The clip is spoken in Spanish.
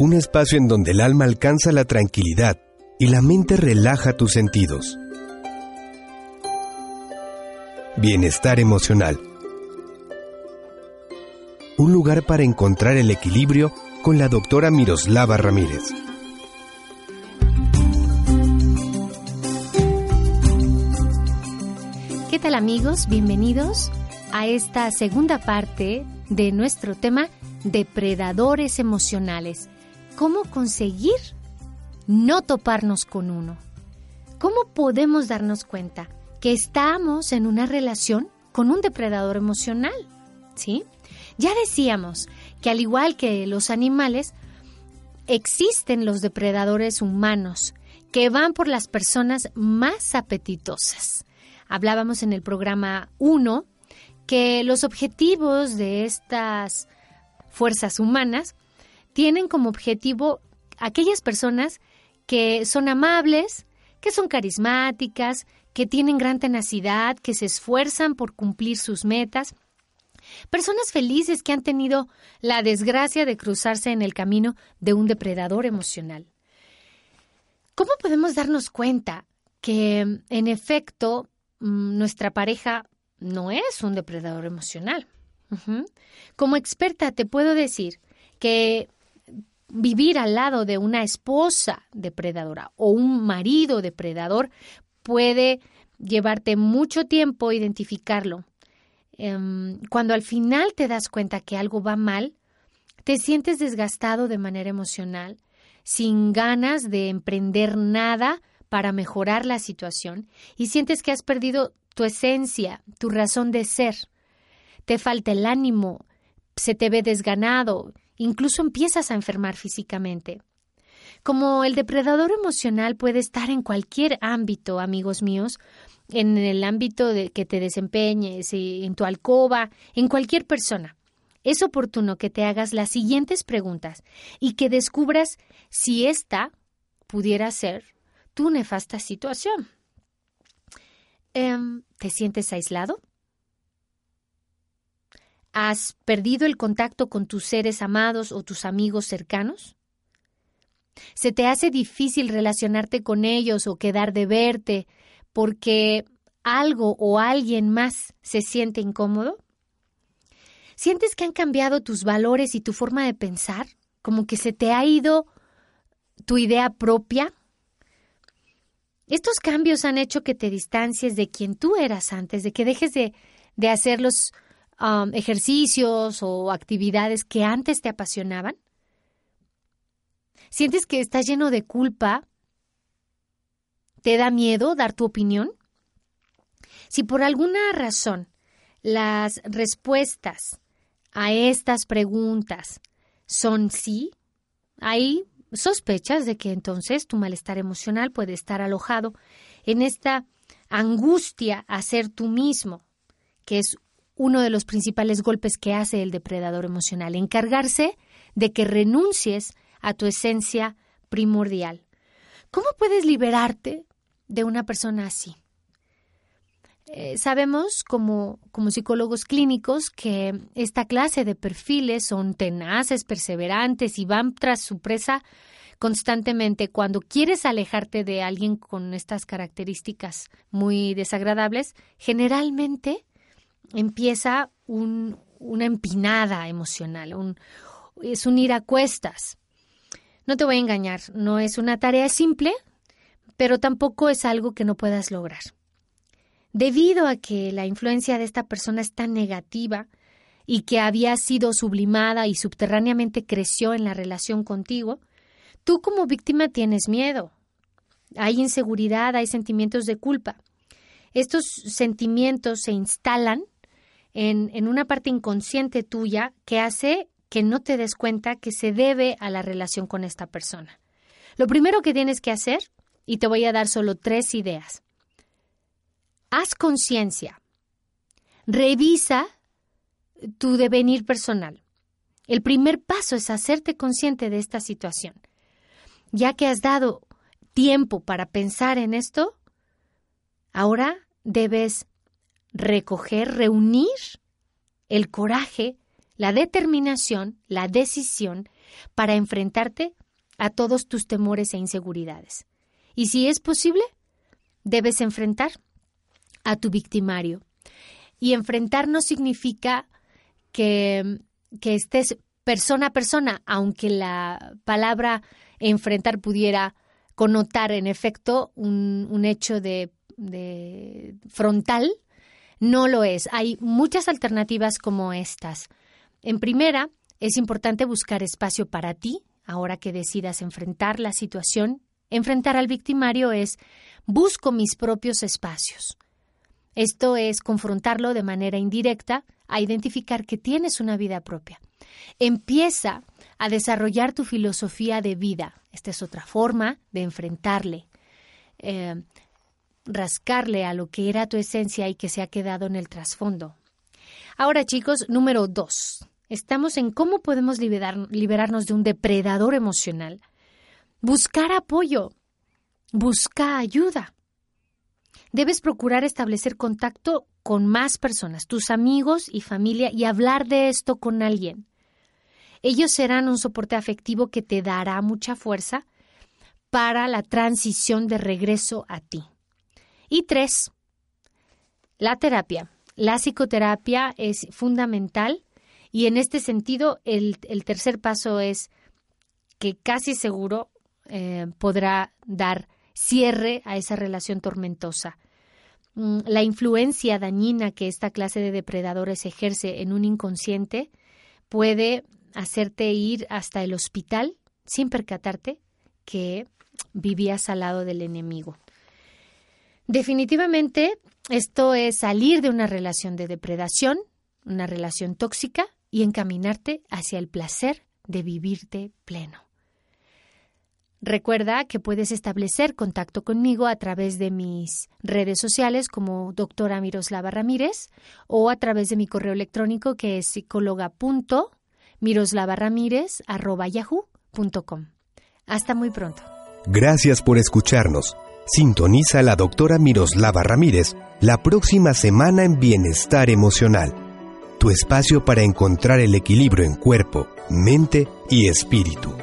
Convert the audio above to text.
un espacio en donde el alma alcanza la tranquilidad y la mente relaja tus sentidos. Bienestar emocional. Un lugar para encontrar el equilibrio con la doctora Miroslava Ramírez. ¿Qué tal amigos? Bienvenidos a esta segunda parte de nuestro tema depredadores emocionales. ¿Cómo conseguir no toparnos con uno? ¿Cómo podemos darnos cuenta que estamos en una relación con un depredador emocional? ¿Sí? Ya decíamos que al igual que los animales, existen los depredadores humanos que van por las personas más apetitosas. Hablábamos en el programa 1 que los objetivos de estas fuerzas humanas tienen como objetivo aquellas personas que son amables, que son carismáticas, que tienen gran tenacidad, que se esfuerzan por cumplir sus metas. Personas felices que han tenido la desgracia de cruzarse en el camino de un depredador emocional. ¿Cómo podemos darnos cuenta que, en efecto, mm, nuestra pareja no es un depredador emocional? Como experta te puedo decir que vivir al lado de una esposa depredadora o un marido depredador puede llevarte mucho tiempo identificarlo. Em, cuando al final te das cuenta que algo va mal, te sientes desgastado de manera emocional, sin ganas de emprender nada para mejorar la situación y sientes que has perdido tu esencia, tu razón de ser. Te falta el ánimo, se te ve desganado, incluso empiezas a enfermar físicamente. Como el depredador emocional puede estar en cualquier ámbito, amigos míos, en el ámbito de que te desempeñes, en tu alcoba, en cualquier persona. Es oportuno que te hagas las siguientes preguntas y que descubras si esta pudiera ser tu nefasta situación. Em, ¿Te sientes aislado? ¿Has perdido el contacto con tus seres amados o tus amigos cercanos? ¿Se te hace difícil relacionarte con ellos o quedar de verte porque algo o alguien más se siente incómodo? ¿Sientes que han cambiado tus valores y tu forma de pensar? ¿Como que se te ha ido tu idea propia? Estos cambios han hecho que te distancies de quien tú eras antes, de que dejes de, de hacer los Ejercicios o actividades que antes te apasionaban? ¿Sientes que estás lleno de culpa? ¿Te da miedo dar tu opinión? Si por alguna razón las respuestas a estas preguntas son sí, hay sospechas de que entonces tu malestar emocional puede estar alojado en esta angustia a ser tú mismo, que es uno de los principales golpes que hace el depredador emocional, encargarse de que renuncies a tu esencia primordial. ¿Cómo puedes liberarte de una persona así? Eh, sabemos como, como psicólogos clínicos que esta clase de perfiles son tenaces, perseverantes y van tras su presa constantemente. Cuando quieres alejarte de alguien con estas características muy desagradables, generalmente empieza una empinada emocional, es un ir a cuestas. No te voy a engañar, no es una tarea simple, pero tampoco es algo que no puedas lograr. Debido a que la influencia de esta persona es tan negativa y que había sido sublimada y subterráneamente creció en la relación contigo, tú como víctima tienes miedo. Hay inseguridad, hay sentimientos de culpa. Estos sentimientos se instalan en, una parte inconsciente tuya que hace que no te des cuenta que se debe a la relación con esta persona. Lo primero que tienes que hacer, y te voy a dar solo tres ideas, haz conciencia, revisa tu devenir personal. El primer paso es hacerte consciente de esta situación. Ya que has dado tiempo para pensar en esto, ahora debes recoger, reunir el coraje, la determinación, la decisión para enfrentarte a todos tus temores e inseguridades. Y si es posible, debes enfrentar a tu victimario. Y enfrentar no significa que, que estés persona a persona, aunque la palabra enfrentar pudiera connotar en efecto un, hecho de, de frontal, no lo es. Hay muchas alternativas como estas. En primera, es importante buscar espacio para ti, ahora que decidas enfrentar la situación. Enfrentar al victimario es busco mis propios espacios. Esto es confrontarlo de manera indirecta a identificar que tienes una vida propia. Empieza a desarrollar tu filosofía de vida. Esta es otra forma de enfrentarle, eh, rascarle a lo que era tu esencia y que se ha quedado en el trasfondo. Ahora, chicos, número dos. Estamos en cómo podemos liberarnos de un depredador emocional. Buscar apoyo. Busca ayuda. Debes procurar establecer contacto con más personas, tus amigos y familia, y hablar de esto con alguien. Ellos serán un soporte afectivo que te dará mucha fuerza para la transición de regreso a ti. Y tres, la terapia. La psicoterapia es fundamental y en este sentido el, tercer paso es que casi seguro eh, podrá dar cierre a esa relación tormentosa. Mm, la influencia dañina que esta clase de depredadores ejerce en un inconsciente puede hacerte ir hasta el hospital sin percatarte que vivías al lado del enemigo. Definitivamente, esto es salir de una relación de depredación, una relación tóxica, y encaminarte hacia el placer de vivirte pleno. Recuerda que puedes establecer contacto conmigo a través de mis redes sociales como doctora Miroslava Ramírez o a través de mi correo electrónico que es psicóloga.miroslavaramírez.yahoo.com. Hasta muy pronto. Gracias por escucharnos. Sintoniza a la doctora Miroslava Ramírez la próxima semana en Bienestar Emocional, tu espacio para encontrar el equilibrio en cuerpo, mente y espíritu.